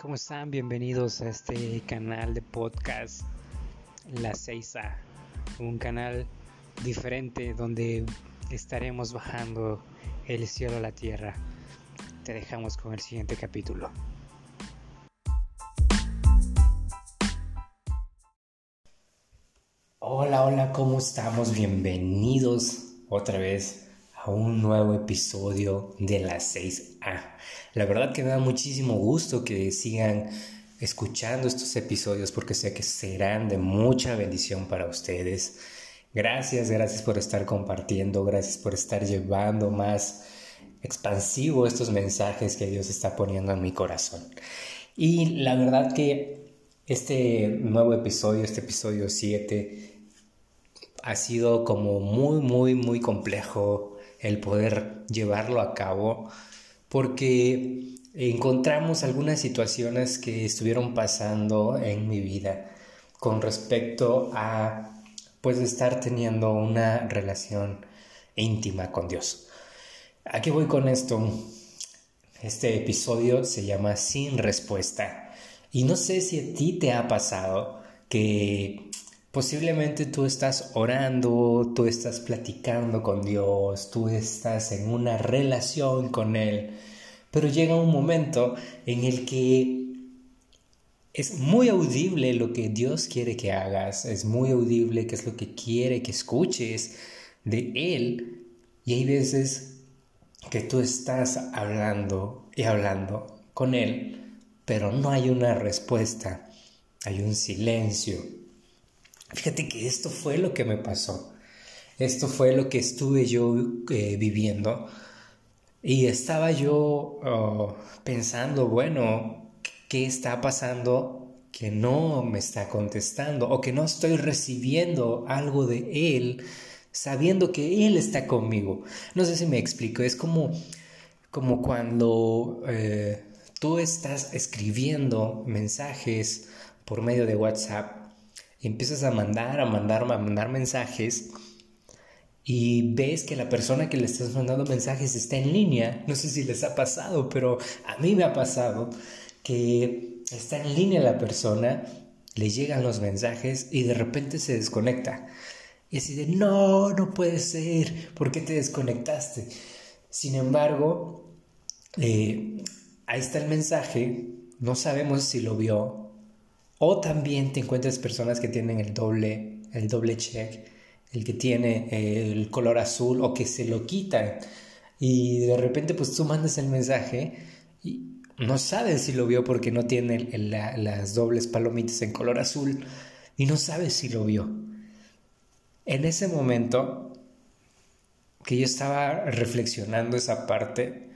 ¿Cómo están? Bienvenidos a este canal de podcast La 6A, un canal diferente donde estaremos bajando el cielo a la tierra. Te dejamos con el siguiente capítulo. Hola, hola, ¿cómo estamos? Bienvenidos otra vez a un nuevo episodio de la 6A. La verdad que me da muchísimo gusto que sigan escuchando estos episodios porque sé que serán de mucha bendición para ustedes. Gracias, gracias por estar compartiendo, gracias por estar llevando más expansivo estos mensajes que Dios está poniendo en mi corazón. Y la verdad que este nuevo episodio, este episodio 7, ha sido como muy, muy, muy complejo el poder llevarlo a cabo porque encontramos algunas situaciones que estuvieron pasando en mi vida con respecto a pues estar teniendo una relación íntima con Dios. ¿A qué voy con esto? Este episodio se llama Sin Respuesta. Y no sé si a ti te ha pasado que Posiblemente tú estás orando, tú estás platicando con Dios, tú estás en una relación con Él, pero llega un momento en el que es muy audible lo que Dios quiere que hagas, es muy audible qué es lo que quiere que escuches de Él, y hay veces que tú estás hablando y hablando con Él, pero no hay una respuesta, hay un silencio Fíjate que esto fue lo que me pasó. Esto fue lo que estuve yo eh, viviendo. Y estaba yo oh, pensando, bueno, ¿qué está pasando que no me está contestando o que no estoy recibiendo algo de él sabiendo que él está conmigo? No sé si me explico, es como, como cuando eh, tú estás escribiendo mensajes por medio de WhatsApp empiezas a mandar, a mandar, a mandar mensajes y ves que la persona que le estás mandando mensajes está en línea. No sé si les ha pasado, pero a mí me ha pasado que está en línea la persona, le llegan los mensajes y de repente se desconecta. Y así de, no, no puede ser, ¿por qué te desconectaste? Sin embargo, eh, ahí está el mensaje, no sabemos si lo vio, o también te encuentras personas que tienen el doble, el doble check, el que tiene el color azul o que se lo quitan. Y de repente pues tú mandas el mensaje y no sabes si lo vio porque no tiene las dobles palomitas en color azul y no sabes si lo vio. En ese momento que yo estaba reflexionando esa parte,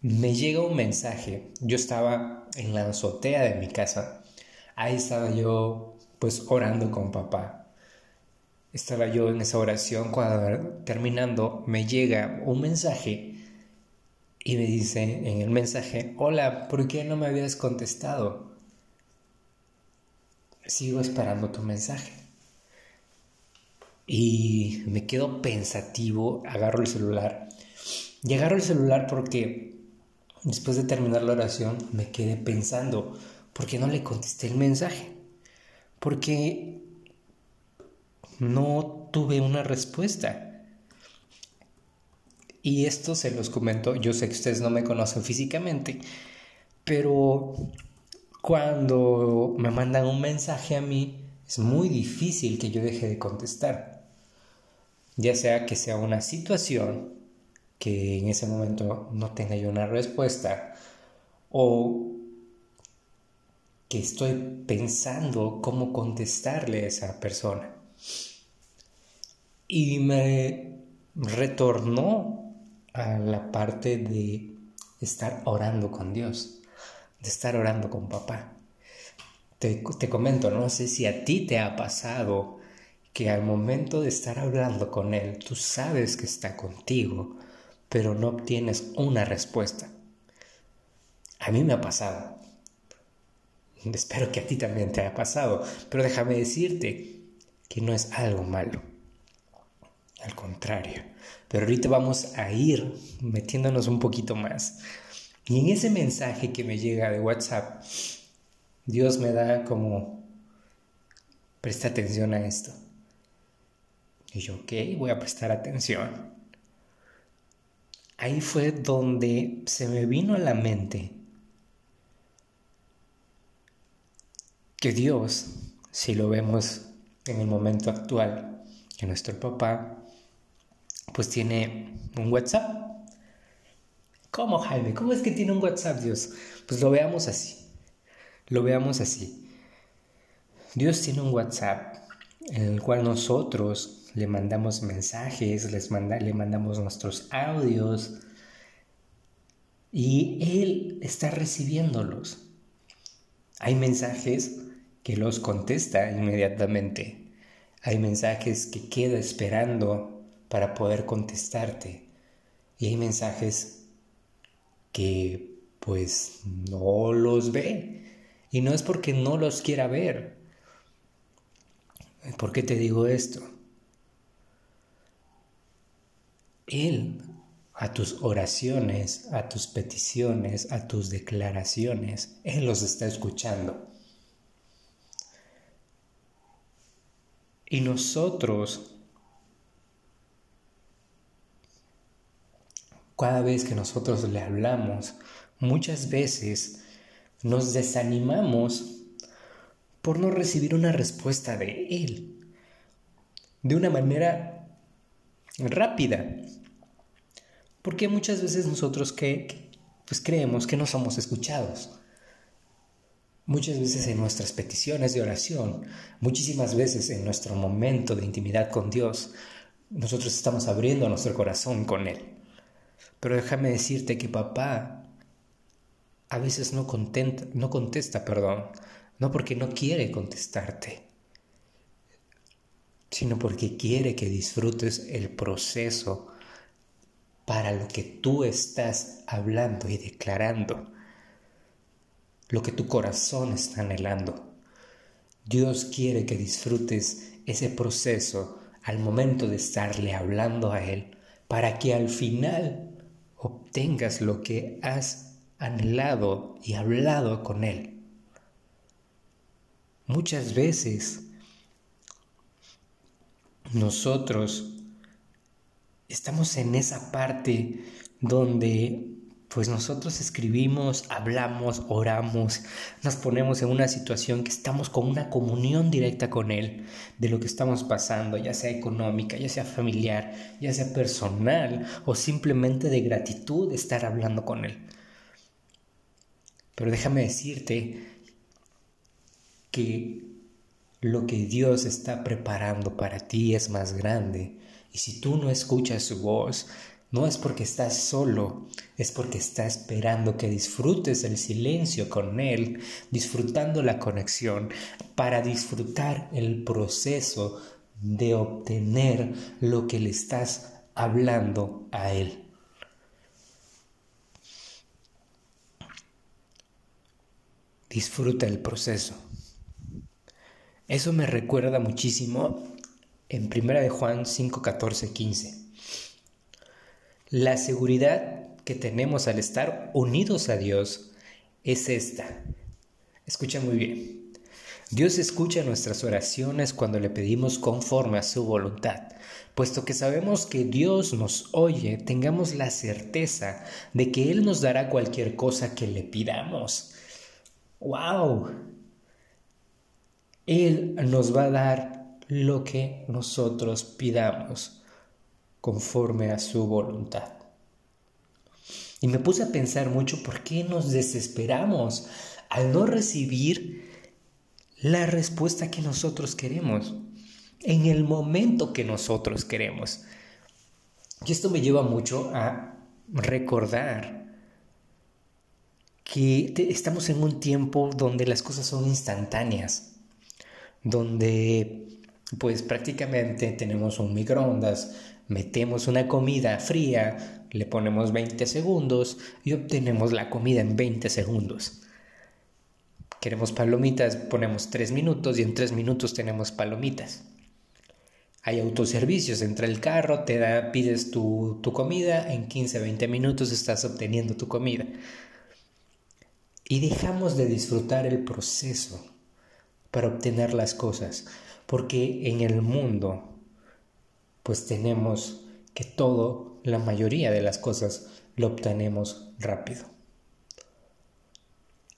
me llega un mensaje. Yo estaba en la azotea de mi casa ahí estaba yo pues orando con papá. Estaba yo en esa oración cuando terminando me llega un mensaje y me dice en el mensaje, hola, ¿por qué no me habías contestado? Sigo esperando tu mensaje. Y me quedo pensativo, agarro el celular. Y agarro el celular porque después de terminar la oración me quedé pensando, porque no le contesté el mensaje, porque no tuve una respuesta. Y esto se los comento, yo sé que ustedes no me conocen físicamente, pero cuando me mandan un mensaje a mí, es muy difícil que yo deje de contestar. Ya sea que sea una situación que en ese momento no tenga yo una respuesta, o estoy pensando cómo contestarle a esa persona. Y me retornó a la parte de estar orando con Dios, de estar orando con papá. Te, te, comento, no sé si a ti te ha pasado que al momento de estar hablando con Él, tú sabes que está contigo, pero no obtienes una respuesta. A mí me ha pasado Espero que a ti también te haya pasado, pero déjame decirte que no es algo malo. Al contrario. Pero ahorita vamos a ir metiéndonos un poquito más. Y en ese mensaje que me llega de WhatsApp, Dios me da como, presta atención a esto. Y yo, ok, voy a prestar atención. Ahí fue donde se me vino a la mente que Dios, si lo vemos en el momento actual, que nuestro papá pues tiene un WhatsApp. ¿Cómo, Jaime? ¿Cómo es que tiene un WhatsApp Dios? Pues lo veamos así. Lo veamos así. Dios tiene un WhatsApp en el cual nosotros le mandamos mensajes, les le mandamos nuestros audios y Él está recibiéndolos. Hay mensajes que los contesta inmediatamente. Hay mensajes que queda esperando para poder contestarte. Y hay mensajes que pues no los ve. Y no es porque no los quiera ver. ¿Por qué te digo esto? Él a tus oraciones, a tus peticiones, a tus declaraciones, Él los está escuchando. Y nosotros cada vez que nosotros le hablamos, muchas veces nos desanimamos por no recibir una respuesta de Él de una manera rápida. Porque muchas veces nosotros que, pues creemos que no somos escuchados. Muchas veces en nuestras peticiones de oración, muchísimas veces en nuestro momento de intimidad con Dios, nosotros estamos abriendo nuestro corazón con Él. Pero déjame decirte que papá a veces no, contenta, no contesta, perdón, no porque no quiere contestarte, sino porque quiere que disfrutes el proceso para lo que tú estás hablando y declarando, lo que tu corazón está anhelando. Dios quiere que disfrutes ese proceso al momento de estarle hablando a Él, para que al final obtengas lo que has anhelado y hablado con Él. Muchas veces nosotros estamos en esa parte donde pues nosotros escribimos, hablamos, oramos, nos ponemos en una situación que estamos con una comunión directa con Él de lo que estamos pasando, ya sea económica, ya sea familiar, ya sea personal o simplemente de gratitud de estar hablando con Él. Pero déjame decirte que lo que Dios está preparando para ti es más grande. Y si tú no escuchas su voz, no es porque estás solo, es porque está esperando que disfrutes el silencio con Él, disfrutando la conexión, para disfrutar el proceso de obtener lo que le estás hablando a Él. Disfruta el proceso. Eso me recuerda muchísimo en 1 de Juan 5, 14, 15 la seguridad que tenemos al estar unidos a Dios es esta. Escucha muy bien. Dios escucha nuestras oraciones cuando le pedimos conforme a su voluntad. Puesto que sabemos que Dios nos oye, tengamos la certeza de que Él nos dará cualquier cosa que le pidamos. ¡Wow! Él nos va a dar lo que nosotros pidamos conforme a su voluntad. Y me puse a pensar mucho por qué nos desesperamos al no recibir la respuesta que nosotros queremos, en el momento que nosotros queremos. Y esto me lleva mucho a recordar que estamos en un tiempo donde las cosas son instantáneas, donde pues prácticamente tenemos un microondas, metemos una comida fría, le ponemos 20 segundos y obtenemos la comida en 20 segundos. Queremos palomitas, ponemos tres minutos y en tres minutos tenemos palomitas. Hay autoservicios, entra el carro, te da, pides tu, tu comida, en 15, 20 minutos estás obteniendo tu comida. Y dejamos de disfrutar el proceso para obtener las cosas, porque en el mundo pues tenemos que todo, la mayoría de las cosas lo obtenemos rápido.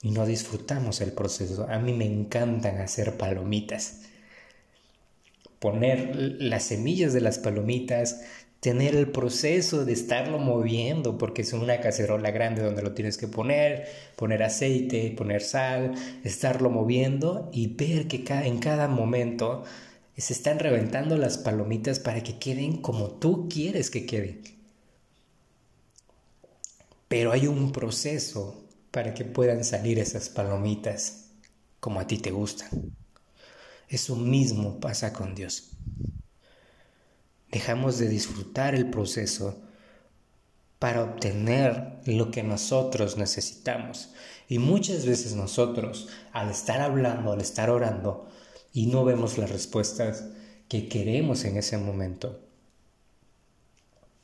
Y no disfrutamos el proceso. A mí me encantan hacer palomitas poner las semillas de las palomitas, tener el proceso de estarlo moviendo, porque es una cacerola grande donde lo tienes que poner, poner aceite, poner sal, estarlo moviendo y ver que en cada momento se están reventando las palomitas para que queden como tú quieres que queden. Pero hay un proceso para que puedan salir esas palomitas como a ti te gustan. Eso mismo pasa con Dios. Dejamos de disfrutar el proceso para obtener lo que nosotros necesitamos. Y muchas veces nosotros, al estar hablando, al estar orando, y no vemos las respuestas que queremos en ese momento,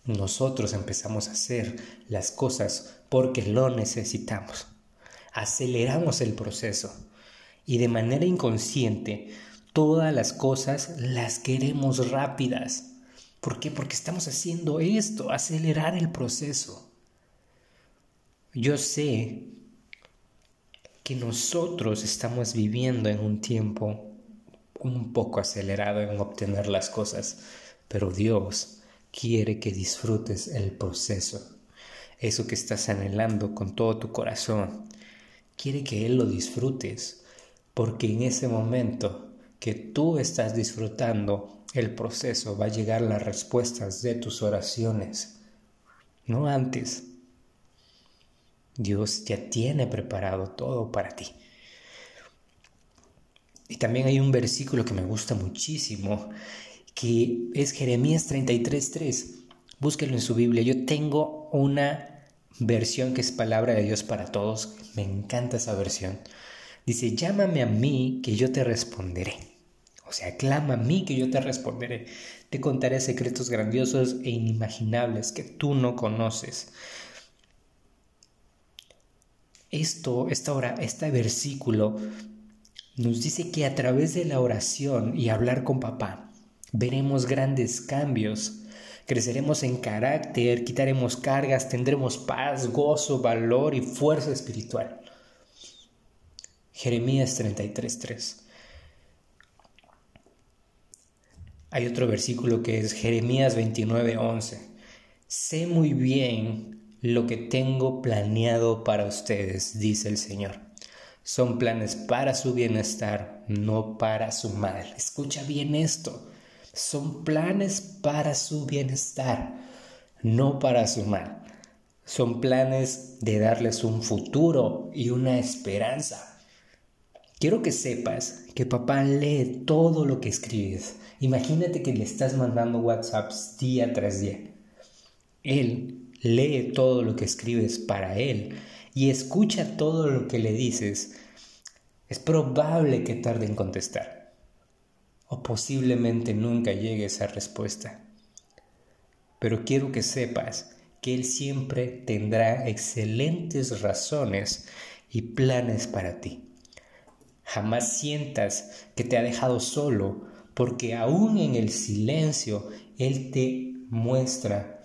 nosotros empezamos a hacer las cosas porque lo necesitamos. Aceleramos el proceso y de manera inconsciente Todas las cosas las queremos rápidas. ¿Por qué? Porque estamos haciendo esto, acelerar el proceso. Yo sé que nosotros estamos viviendo en un tiempo un poco acelerado en obtener las cosas, pero Dios quiere que disfrutes el proceso. Eso que estás anhelando con todo tu corazón, quiere que Él lo disfrutes, porque en ese momento que tú estás disfrutando el proceso, va a llegar las respuestas de tus oraciones, no antes. Dios ya tiene preparado todo para ti. Y también hay un versículo que me gusta muchísimo, que es Jeremías 33.3. Búsquelo en su Biblia. Yo tengo una versión que es palabra de Dios para todos. Me encanta esa versión. Dice, llámame a mí que yo te responderé o sea, clama a mí que yo te responderé. Te contaré secretos grandiosos e inimaginables que tú no conoces. Esto, esta hora, este versículo nos dice que a través de la oración y hablar con papá veremos grandes cambios. Creceremos en carácter, quitaremos cargas, tendremos paz, gozo, valor y fuerza espiritual. Jeremías 33:3 Hay otro versículo que es Jeremías 29:11. Sé muy bien lo que tengo planeado para ustedes, dice el Señor. Son planes para su bienestar, no para su mal. Escucha bien esto. Son planes para su bienestar, no para su mal. Son planes de darles un futuro y una esperanza. Quiero que sepas que papá lee todo lo que escribes Imagínate que le estás mandando WhatsApps día tras día. Él lee todo lo que escribes para él y escucha todo lo que le dices. Es probable que tarde en contestar. O posiblemente nunca llegue esa respuesta. Pero quiero que sepas que Él siempre tendrá excelentes razones y planes para ti. Jamás sientas que te ha dejado solo porque aún en el silencio Él te muestra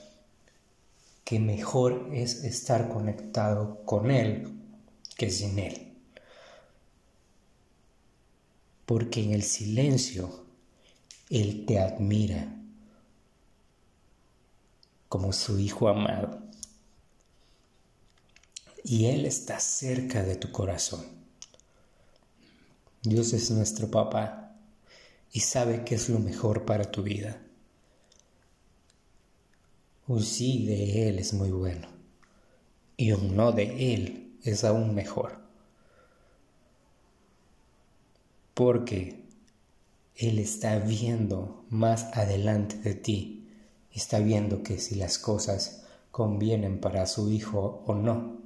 que mejor es estar conectado con Él que sin Él. Porque en el silencio Él te admira como su Hijo amado. Y Él está cerca de tu corazón. Dios es nuestro papá y sabe qué es lo mejor para tu vida. Un sí de Él es muy bueno y un no de Él es aún mejor. Porque Él está viendo más adelante de ti, está viendo que si las cosas convienen para su hijo o no.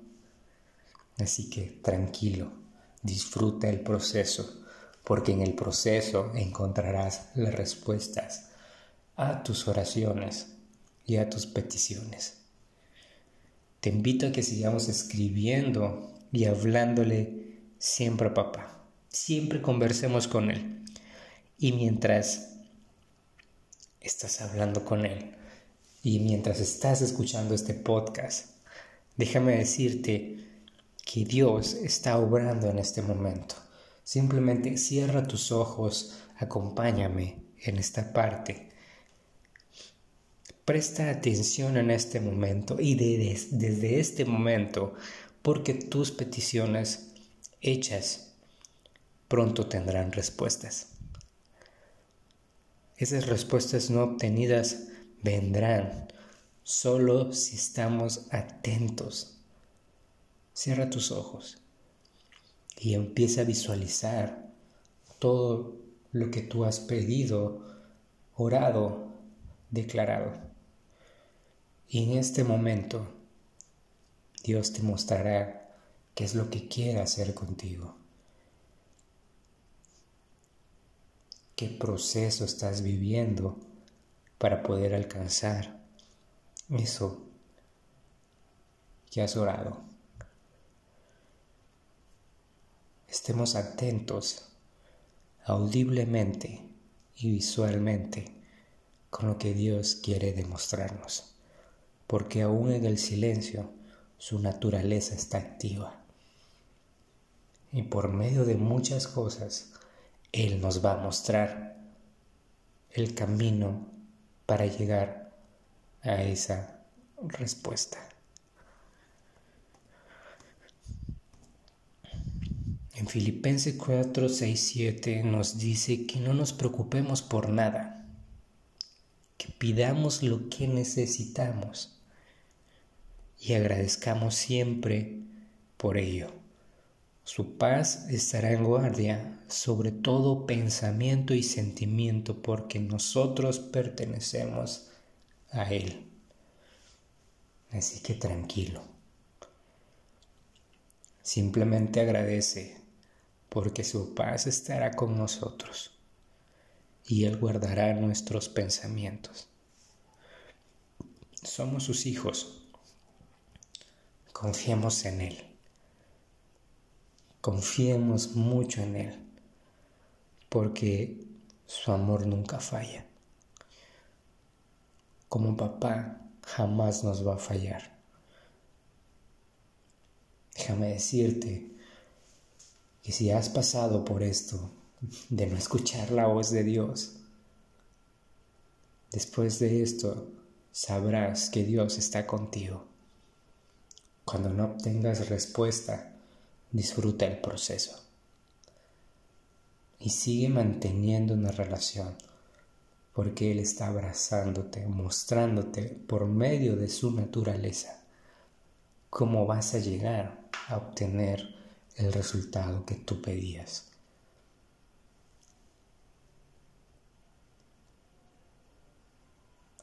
Así que tranquilo, disfruta el proceso, porque en el proceso encontrarás las respuestas a tus oraciones y a tus peticiones. Te invito a que sigamos escribiendo y hablándole siempre a papá. Siempre conversemos con él. Y mientras estás hablando con él y mientras estás escuchando este podcast, déjame decirte que Dios está obrando en este momento. Simplemente cierra tus ojos, acompáñame en esta parte. Presta atención en este momento y desde este momento, porque tus peticiones hechas pronto tendrán respuestas. Esas respuestas no obtenidas vendrán solo si estamos atentos. Cierra tus ojos y empieza a visualizar todo lo que tú has pedido, orado, declarado. Y en este momento Dios te mostrará qué es lo que quiere hacer contigo. ¿Qué proceso estás viviendo para poder alcanzar eso que has orado? estemos atentos audiblemente y visualmente con lo que Dios quiere demostrarnos, porque aún en el silencio su naturaleza está activa. Y por medio de muchas cosas, Él nos va a mostrar el camino para llegar a esa respuesta. En Filipenses 4, 6, 7 nos dice que no nos preocupemos por nada, que pidamos lo que necesitamos y agradezcamos siempre por ello. Su paz estará en guardia sobre todo pensamiento y sentimiento porque nosotros pertenecemos a Él. Así que tranquilo. Simplemente agradece porque su paz estará con nosotros y Él guardará nuestros pensamientos. Somos sus hijos. Confiemos en Él. Confiemos mucho en Él, porque su amor nunca falla. Como papá jamás nos va a fallar. Déjame decirte y si has pasado por esto de no escuchar la voz de Dios, después de esto sabrás que Dios está contigo. Cuando no obtengas respuesta, disfruta el proceso. Y sigue manteniendo una relación, porque Él está abrazándote, mostrándote por medio de su naturaleza cómo vas a llegar a obtener el resultado que tú pedías.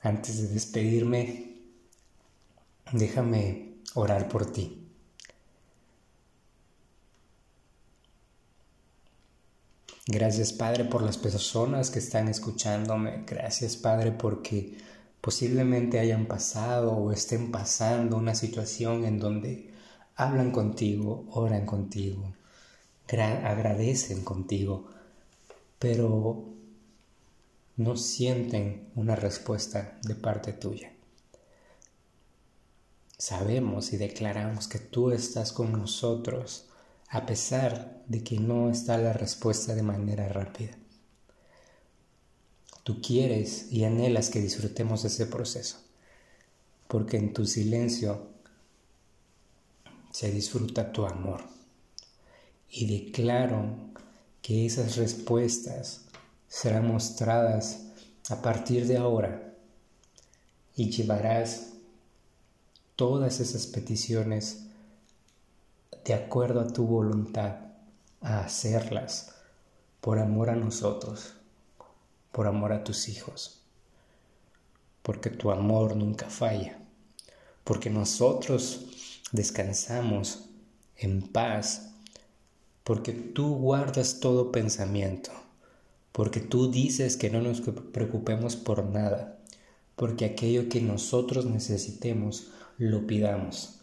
Antes de despedirme, déjame orar por ti. Gracias Padre por las personas que están escuchándome. Gracias Padre porque posiblemente hayan pasado o estén pasando una situación en donde hablan contigo, oran contigo, agradecen contigo, pero no sienten una respuesta de parte tuya. Sabemos y declaramos que tú estás con nosotros a pesar de que no está la respuesta de manera rápida. Tú quieres y anhelas que disfrutemos ese proceso, porque en tu silencio se disfruta tu amor. Y declaro que esas respuestas serán mostradas a partir de ahora y llevarás todas esas peticiones de acuerdo a tu voluntad a hacerlas por amor a nosotros, por amor a tus hijos, porque tu amor nunca falla, porque nosotros descansamos en paz. Porque tú guardas todo pensamiento, porque tú dices que no nos preocupemos por nada, porque aquello que nosotros necesitemos lo pidamos,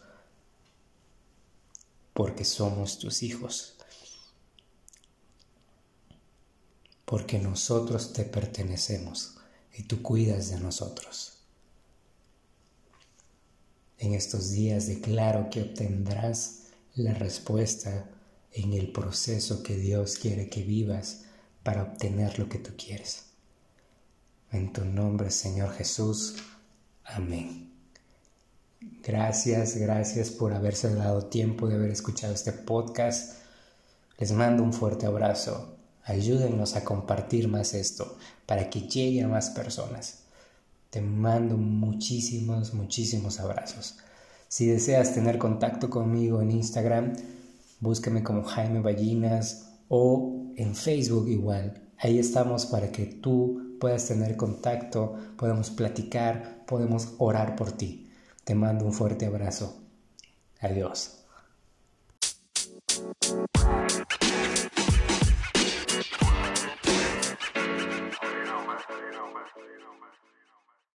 porque somos tus hijos, porque nosotros te pertenecemos y tú cuidas de nosotros. En estos días declaro que obtendrás la respuesta en el proceso que Dios quiere que vivas para obtener lo que tú quieres. En tu nombre, Señor Jesús. Amén. Gracias, gracias por haberse dado tiempo de haber escuchado este podcast. Les mando un fuerte abrazo. Ayúdennos a compartir más esto para que llegue a más personas. Te mando muchísimos, muchísimos abrazos. Si deseas tener contacto conmigo en Instagram, búscame como Jaime Ballinas o en Facebook igual. Ahí estamos para que tú puedas tener contacto, podemos platicar, podemos orar por ti. Te mando un fuerte abrazo. Adiós.